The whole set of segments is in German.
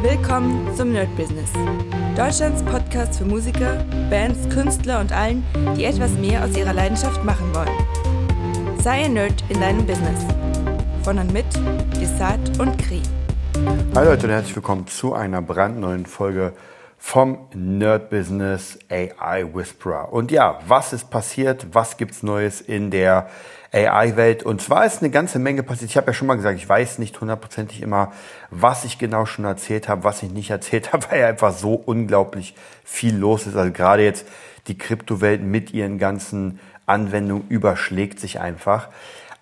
Willkommen zum Nerd Business. Deutschlands Podcast für Musiker, Bands, Künstler und allen, die etwas mehr aus ihrer Leidenschaft machen wollen. Sei ein Nerd in deinem Business. Von und mit Desart und Kri. Hi Leute und herzlich willkommen zu einer brandneuen Folge vom Nerd Business AI Whisperer. Und ja, was ist passiert? Was gibt's Neues in der AI-Welt. Und zwar ist eine ganze Menge passiert. Ich habe ja schon mal gesagt, ich weiß nicht hundertprozentig immer, was ich genau schon erzählt habe, was ich nicht erzählt habe, weil einfach so unglaublich viel los ist. Also gerade jetzt die Kryptowelt mit ihren ganzen Anwendungen überschlägt sich einfach.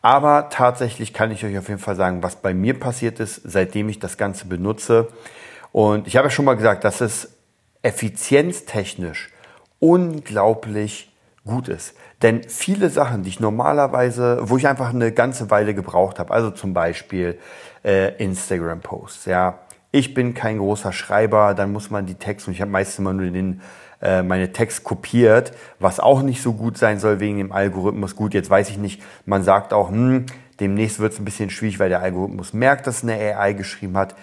Aber tatsächlich kann ich euch auf jeden Fall sagen, was bei mir passiert ist, seitdem ich das Ganze benutze. Und ich habe ja schon mal gesagt, dass es effizienztechnisch unglaublich gut ist. Denn viele Sachen, die ich normalerweise, wo ich einfach eine ganze Weile gebraucht habe, also zum Beispiel äh, Instagram-Posts, ja. Ich bin kein großer Schreiber, dann muss man die Texte, und ich habe meistens immer nur den, äh, meine Text kopiert, was auch nicht so gut sein soll wegen dem Algorithmus. Gut, jetzt weiß ich nicht, man sagt auch, hm, demnächst wird es ein bisschen schwierig, weil der Algorithmus merkt, dass eine AI geschrieben hat.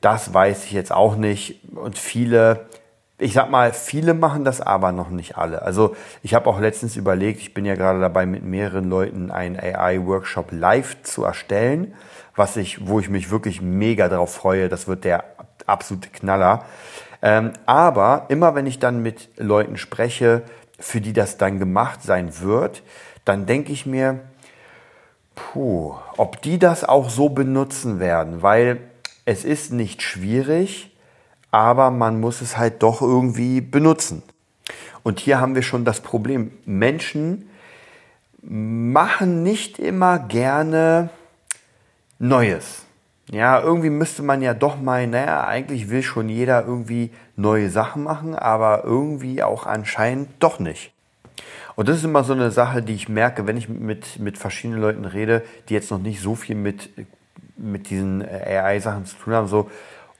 Das weiß ich jetzt auch nicht. Und viele ich sag mal, viele machen das aber noch nicht alle. Also ich habe auch letztens überlegt, ich bin ja gerade dabei, mit mehreren Leuten einen AI-Workshop live zu erstellen, was ich, wo ich mich wirklich mega darauf freue. Das wird der absolute Knaller. Ähm, aber immer wenn ich dann mit Leuten spreche, für die das dann gemacht sein wird, dann denke ich mir, puh, ob die das auch so benutzen werden, weil es ist nicht schwierig, aber man muss es halt doch irgendwie benutzen. Und hier haben wir schon das Problem. Menschen machen nicht immer gerne Neues. Ja, irgendwie müsste man ja doch mal, naja, eigentlich will schon jeder irgendwie neue Sachen machen, aber irgendwie auch anscheinend doch nicht. Und das ist immer so eine Sache, die ich merke, wenn ich mit, mit verschiedenen Leuten rede, die jetzt noch nicht so viel mit, mit diesen AI-Sachen zu tun haben, so,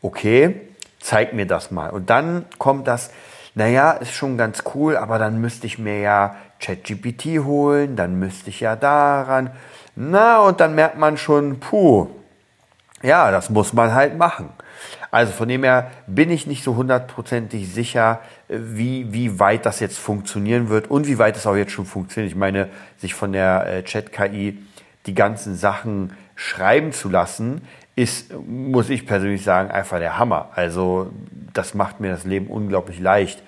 okay, zeig mir das mal. Und dann kommt das, naja, ist schon ganz cool, aber dann müsste ich mir ja ChatGPT holen, dann müsste ich ja daran. Na, und dann merkt man schon, puh, ja, das muss man halt machen. Also von dem her bin ich nicht so hundertprozentig sicher, wie, wie weit das jetzt funktionieren wird und wie weit es auch jetzt schon funktioniert. Ich meine, sich von der äh, Chat-KI die ganzen Sachen schreiben zu lassen, ist, muss ich persönlich sagen, einfach der Hammer. Also das macht mir das Leben unglaublich leicht.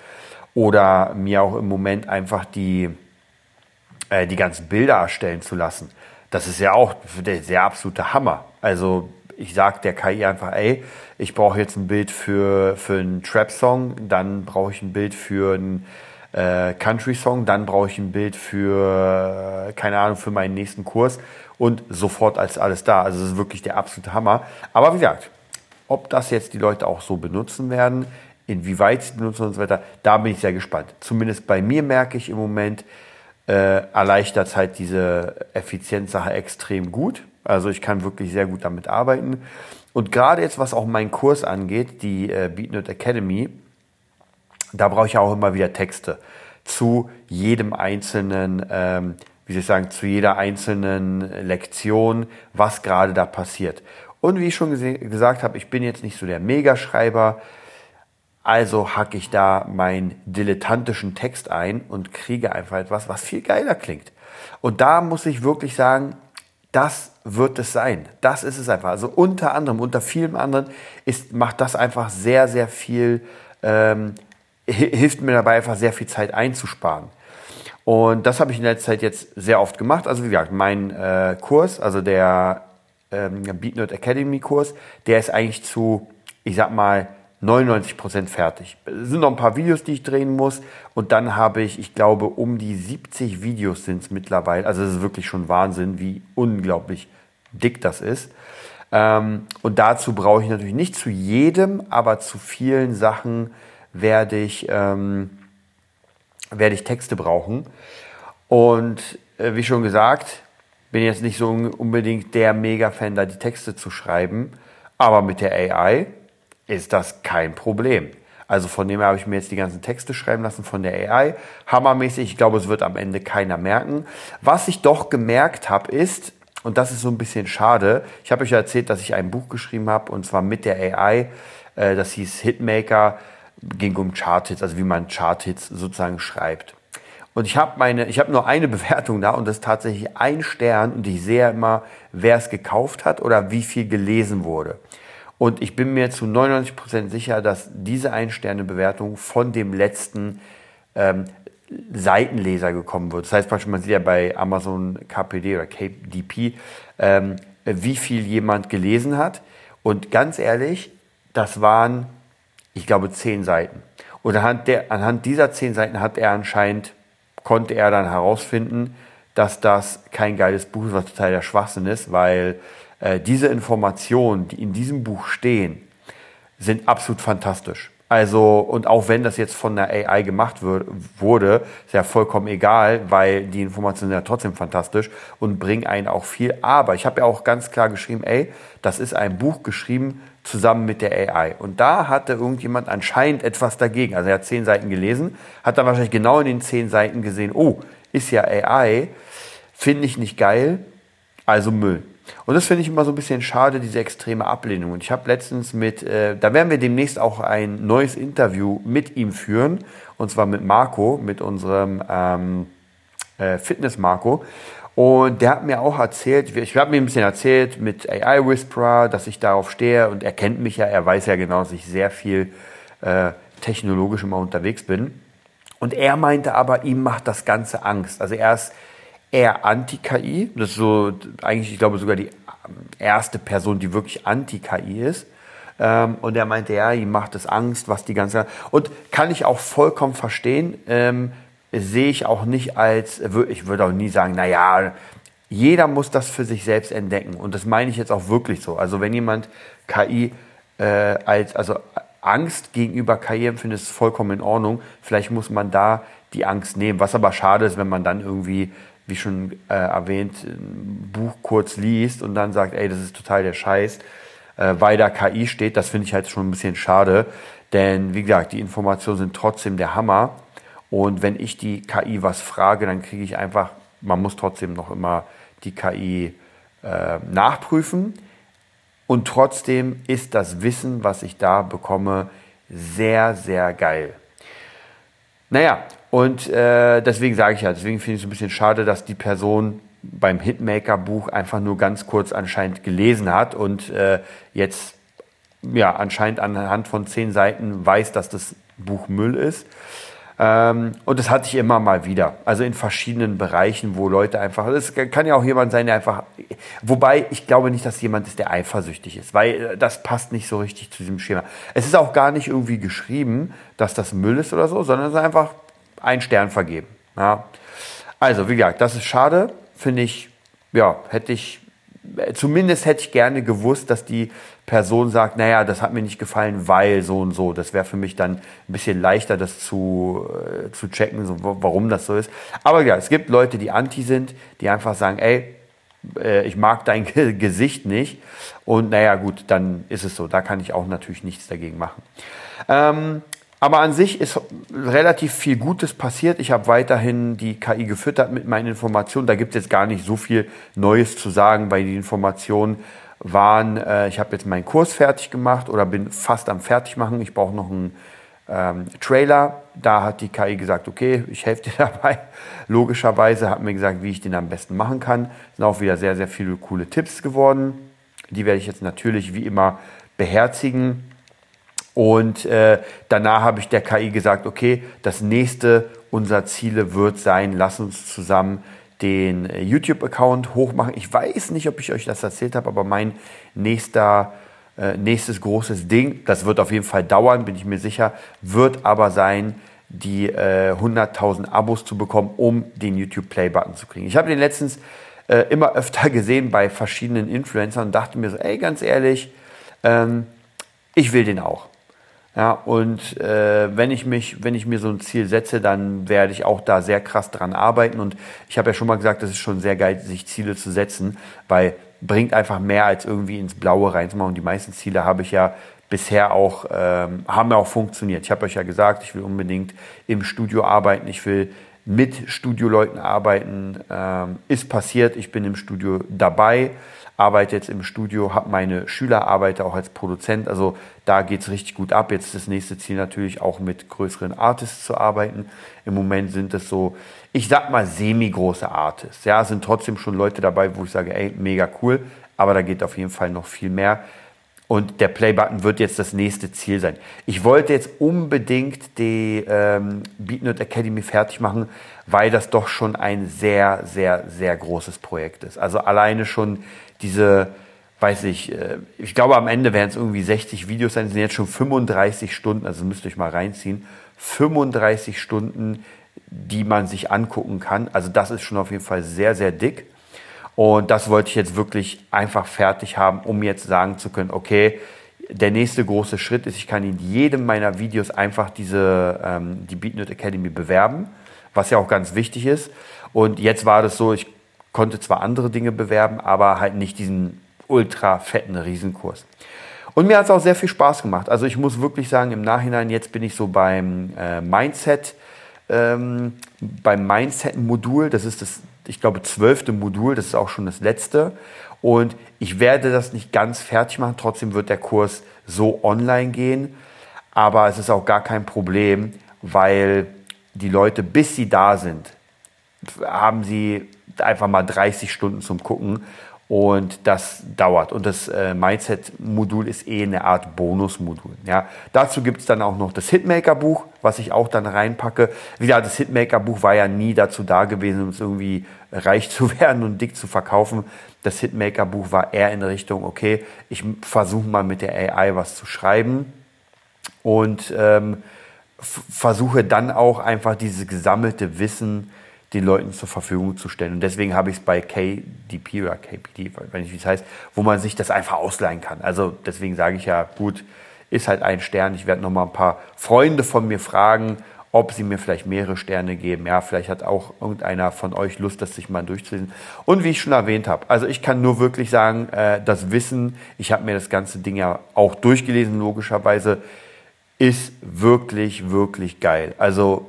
Oder mir auch im Moment einfach die, äh, die ganzen Bilder erstellen zu lassen. Das ist ja auch der, der absolute Hammer. Also ich sage der KI einfach, ey, ich brauche jetzt ein Bild für, für einen Trap-Song, dann brauche ich ein Bild für einen äh, Country-Song, dann brauche ich ein Bild für, äh, keine Ahnung, für meinen nächsten Kurs und sofort als alles da. Also es ist wirklich der absolute Hammer. Aber wie gesagt, ob das jetzt die Leute auch so benutzen werden, inwieweit sie benutzen und so weiter, da bin ich sehr gespannt. Zumindest bei mir merke ich im Moment, äh, erleichtert es halt diese Effizienzsache extrem gut. Also ich kann wirklich sehr gut damit arbeiten. Und gerade jetzt, was auch meinen Kurs angeht, die äh, BeatNet Academy, da brauche ich auch immer wieder Texte zu jedem einzelnen ähm, wie soll ich sagen, zu jeder einzelnen Lektion, was gerade da passiert. Und wie ich schon gesagt habe, ich bin jetzt nicht so der Megaschreiber, also hacke ich da meinen dilettantischen Text ein und kriege einfach etwas, was viel geiler klingt. Und da muss ich wirklich sagen, das wird es sein. Das ist es einfach. Also unter anderem, unter vielen anderen ist, macht das einfach sehr, sehr viel, ähm, hilft mir dabei einfach sehr viel Zeit einzusparen. Und das habe ich in der Zeit jetzt sehr oft gemacht. Also wie gesagt, mein äh, Kurs, also der ähm, BeatNerd Academy Kurs, der ist eigentlich zu, ich sag mal, 99 Prozent fertig. Es sind noch ein paar Videos, die ich drehen muss. Und dann habe ich, ich glaube, um die 70 Videos sind es mittlerweile. Also es ist wirklich schon Wahnsinn, wie unglaublich dick das ist. Ähm, und dazu brauche ich natürlich nicht zu jedem, aber zu vielen Sachen werde ich... Ähm, werde ich Texte brauchen. Und äh, wie schon gesagt, bin jetzt nicht so unbedingt der Mega-Fan, da die Texte zu schreiben. Aber mit der AI ist das kein Problem. Also von dem her habe ich mir jetzt die ganzen Texte schreiben lassen von der AI. Hammermäßig. Ich glaube, es wird am Ende keiner merken. Was ich doch gemerkt habe, ist, und das ist so ein bisschen schade, ich habe euch ja erzählt, dass ich ein Buch geschrieben habe, und zwar mit der AI, Äh, das hieß Hitmaker, ging um Charthits, also wie man Charthits sozusagen schreibt. Und ich habe meine, ich habe nur eine Bewertung da und das ist tatsächlich ein Stern und ich sehe immer, wer es gekauft hat oder wie viel gelesen wurde. Und ich bin mir zu 99 Prozent sicher, dass diese Ein-Sterne-Bewertung von dem letzten ähm, Seitenleser gekommen wird. Das heißt, man sieht ja bei Amazon KPD oder KDP, ähm, wie viel jemand gelesen hat. Und ganz ehrlich, das waren, ich glaube, zehn Seiten. Und anhand, der, anhand dieser zehn Seiten hat er anscheinend, konnte er dann herausfinden, dass das kein geiles Buch ist, was total der Schwachsinn ist, weil äh, diese Informationen, die in diesem Buch stehen, sind absolut fantastisch. Also, und auch wenn das jetzt von der AI gemacht wird, wurde, ist ja vollkommen egal, weil die Informationen sind ja trotzdem fantastisch und bringen einen auch viel. Aber ich habe ja auch ganz klar geschrieben, ey, das ist ein Buch geschrieben zusammen mit der AI. Und da hatte irgendjemand anscheinend etwas dagegen. Also er hat zehn Seiten gelesen, hat dann wahrscheinlich genau in den zehn Seiten gesehen, oh, ist ja AI, finde ich nicht geil, also Müll. Und das finde ich immer so ein bisschen schade, diese extreme Ablehnung. Und ich habe letztens mit, äh, da werden wir demnächst auch ein neues Interview mit ihm führen, und zwar mit Marco, mit unserem ähm, äh, Fitness-Marco. Und der hat mir auch erzählt, ich habe mir ein bisschen erzählt mit AI Whisperer, dass ich darauf stehe und er kennt mich ja, er weiß ja genau, dass ich sehr viel äh, technologisch immer unterwegs bin. Und er meinte aber, ihm macht das Ganze Angst. Also er ist eher anti-KI. Das ist so eigentlich, ich glaube, sogar die erste Person, die wirklich anti-KI ist. Ähm, und er meinte, ja, ihm macht es Angst, was die ganze. Und kann ich auch vollkommen verstehen. Ähm, sehe ich auch nicht als, ich würde auch nie sagen, na ja, jeder muss das für sich selbst entdecken. Und das meine ich jetzt auch wirklich so. Also wenn jemand KI äh, als, also Angst gegenüber KI empfindet, ist vollkommen in Ordnung. Vielleicht muss man da die Angst nehmen. Was aber schade ist, wenn man dann irgendwie wie schon äh, erwähnt, ein Buch kurz liest und dann sagt, ey, das ist total der Scheiß, äh, weil da KI steht, das finde ich halt schon ein bisschen schade. Denn wie gesagt, die Informationen sind trotzdem der Hammer. Und wenn ich die KI was frage, dann kriege ich einfach, man muss trotzdem noch immer die KI äh, nachprüfen. Und trotzdem ist das Wissen, was ich da bekomme, sehr, sehr geil. Naja, und äh, deswegen sage ich ja, deswegen finde ich es ein bisschen schade, dass die Person beim Hitmaker-Buch einfach nur ganz kurz anscheinend gelesen hat und äh, jetzt ja anscheinend anhand von zehn Seiten weiß, dass das Buch Müll ist. Ähm, und das hatte ich immer mal wieder. Also in verschiedenen Bereichen, wo Leute einfach, es kann ja auch jemand sein, der einfach, wobei ich glaube nicht, dass jemand ist, der eifersüchtig ist, weil äh, das passt nicht so richtig zu diesem Schema. Es ist auch gar nicht irgendwie geschrieben, dass das Müll ist oder so, sondern es ist einfach einen Stern vergeben. Ja. Also, wie gesagt, das ist schade, finde ich, ja, hätte ich, zumindest hätte ich gerne gewusst, dass die Person sagt, naja, das hat mir nicht gefallen, weil so und so. Das wäre für mich dann ein bisschen leichter, das zu, äh, zu checken, so, warum das so ist. Aber ja, es gibt Leute, die anti sind, die einfach sagen, ey, äh, ich mag dein Gesicht nicht. Und naja, gut, dann ist es so. Da kann ich auch natürlich nichts dagegen machen. Ähm, aber an sich ist relativ viel Gutes passiert. Ich habe weiterhin die KI gefüttert mit meinen Informationen. Da gibt es jetzt gar nicht so viel Neues zu sagen, weil die Informationen waren, äh, ich habe jetzt meinen Kurs fertig gemacht oder bin fast am Fertigmachen. Ich brauche noch einen ähm, Trailer. Da hat die KI gesagt, okay, ich helfe dir dabei. Logischerweise hat mir gesagt, wie ich den am besten machen kann. Es sind auch wieder sehr, sehr viele coole Tipps geworden. Die werde ich jetzt natürlich wie immer beherzigen. Und äh, danach habe ich der KI gesagt, okay, das nächste unserer Ziele wird sein, lass uns zusammen den äh, YouTube-Account hochmachen. Ich weiß nicht, ob ich euch das erzählt habe, aber mein nächster, äh, nächstes großes Ding, das wird auf jeden Fall dauern, bin ich mir sicher, wird aber sein, die äh, 100.000 Abos zu bekommen, um den YouTube-Play-Button zu kriegen. Ich habe den letztens äh, immer öfter gesehen bei verschiedenen Influencern und dachte mir so, ey, ganz ehrlich, ähm, ich will den auch. Ja, und äh, wenn ich mich, wenn ich mir so ein Ziel setze, dann werde ich auch da sehr krass dran arbeiten. Und ich habe ja schon mal gesagt, das ist schon sehr geil, sich Ziele zu setzen, weil bringt einfach mehr als irgendwie ins Blaue reinzumachen. Und die meisten Ziele habe ich ja bisher auch, ähm, haben ja auch funktioniert. Ich habe euch ja gesagt, ich will unbedingt im Studio arbeiten, ich will mit Studioleuten arbeiten. Ähm, ist passiert, ich bin im Studio dabei. arbeite jetzt im Studio, habe meine Schüler, arbeite auch als Produzent. Also da geht es richtig gut ab. Jetzt ist das nächste Ziel natürlich auch mit größeren Artists zu arbeiten. Im Moment sind es so, ich sag mal, semi-große Artists. Ja, sind trotzdem schon Leute dabei, wo ich sage, ey, mega cool, aber da geht auf jeden Fall noch viel mehr. Und der Play-Button wird jetzt das nächste Ziel sein. Ich wollte jetzt unbedingt die ähm, BeatNut Academy fertig machen, weil das doch schon ein sehr, sehr, sehr großes Projekt ist. Also alleine schon diese, weiß ich, äh, ich glaube am Ende werden es irgendwie 60 Videos sein, es sind jetzt schon 35 Stunden, also müsst ihr euch mal reinziehen, 35 Stunden, die man sich angucken kann. Also das ist schon auf jeden Fall sehr, sehr dick. Und das wollte ich jetzt wirklich einfach fertig haben, um jetzt sagen zu können, okay, der nächste große Schritt ist, ich kann in jedem meiner Videos einfach diese, ähm, die BeatNut Academy bewerben, was ja auch ganz wichtig ist. Und jetzt war das so, ich konnte zwar andere Dinge bewerben, aber halt nicht diesen ultra fetten Riesenkurs. Und mir hat es auch sehr viel Spaß gemacht. Also ich muss wirklich sagen, im Nachhinein, jetzt bin ich so beim äh, Mindset, ähm, beim Mindset-Modul, das ist das ich glaube, zwölfte Modul, das ist auch schon das letzte. Und ich werde das nicht ganz fertig machen, trotzdem wird der Kurs so online gehen. Aber es ist auch gar kein Problem, weil die Leute, bis sie da sind, haben sie einfach mal 30 Stunden zum Gucken. Und das dauert. Und das äh, Mindset-Modul ist eh eine Art Bonus-Modul. Ja. Dazu gibt es dann auch noch das Hitmaker-Buch, was ich auch dann reinpacke. Wieder, das Hitmaker-Buch war ja nie dazu da gewesen, um es irgendwie reich zu werden und dick zu verkaufen. Das Hitmaker-Buch war eher in Richtung, okay, ich versuche mal mit der AI was zu schreiben und ähm, versuche dann auch einfach dieses gesammelte Wissen den Leuten zur Verfügung zu stellen. Und deswegen habe ich es bei KDP oder KPD, wenn ich wie es heißt, wo man sich das einfach ausleihen kann. Also deswegen sage ich ja, gut, ist halt ein Stern. Ich werde noch mal ein paar Freunde von mir fragen, ob sie mir vielleicht mehrere Sterne geben. Ja, vielleicht hat auch irgendeiner von euch Lust, das sich mal durchzulesen. Und wie ich schon erwähnt habe, also ich kann nur wirklich sagen, äh, das Wissen, ich habe mir das ganze Ding ja auch durchgelesen, logischerweise, ist wirklich, wirklich geil. Also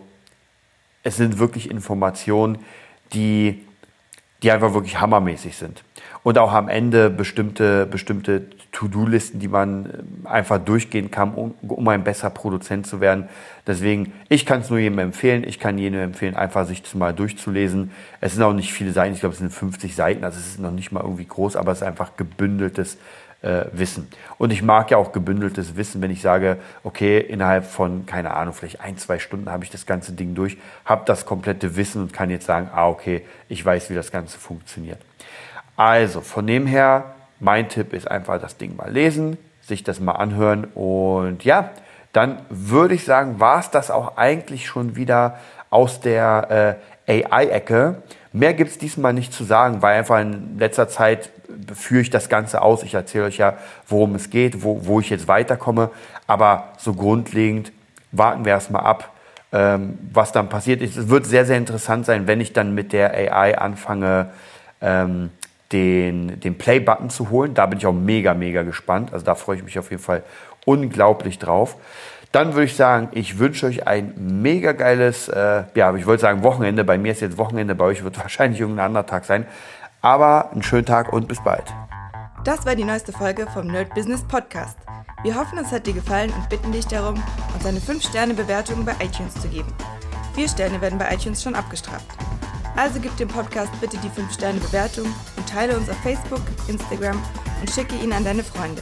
es sind wirklich Informationen, die, die einfach wirklich hammermäßig sind. Und auch am Ende bestimmte, bestimmte To-Do-Listen, die man äh, einfach durchgehen kann, um, um ein besser Produzent zu werden. Deswegen, ich kann es nur jedem empfehlen. Ich kann jedem empfehlen, einfach sich das mal durchzulesen. Es sind auch nicht viele Seiten. Ich glaube, es sind 50 Seiten. Also es ist noch nicht mal irgendwie groß, aber es ist einfach gebündeltes äh, Wissen. Und ich mag ja auch gebündeltes Wissen, wenn ich sage, okay, innerhalb von, keine Ahnung, vielleicht ein, zwei Stunden habe ich das ganze Ding durch, habe das komplette Wissen und kann jetzt sagen, ah, okay, ich weiß, wie das Ganze funktioniert. Also, von dem her, mein Tipp ist einfach das Ding mal lesen, sich das mal anhören und ja, dann würde ich sagen, war es das auch eigentlich schon wieder aus der äh, AI-Ecke. Mehr gibt es diesmal nicht zu sagen, weil einfach in letzter Zeit führe ich das Ganze aus. Ich erzähle euch ja, worum es geht, wo, wo ich jetzt weiterkomme. Aber so grundlegend warten wir erstmal ab, ähm, was dann passiert. Es wird sehr, sehr interessant sein, wenn ich dann mit der AI anfange, ähm, den, den Play-Button zu holen. Da bin ich auch mega, mega gespannt. Also da freue ich mich auf jeden Fall unglaublich drauf. Dann würde ich sagen, ich wünsche euch ein mega geiles, äh, ja, ich wollte sagen Wochenende. Bei mir ist jetzt Wochenende, bei euch wird wahrscheinlich irgendein anderer Tag sein. Aber einen schönen Tag und bis bald. Das war die neueste Folge vom Nerd Business Podcast. Wir hoffen, es hat dir gefallen und bitten dich darum, uns eine 5-Sterne-Bewertung bei iTunes zu geben. Vier Sterne werden bei iTunes schon abgestraft. Also gib dem Podcast bitte die 5-Sterne-Bewertung und teile uns auf Facebook, Instagram und schicke ihn an deine Freunde.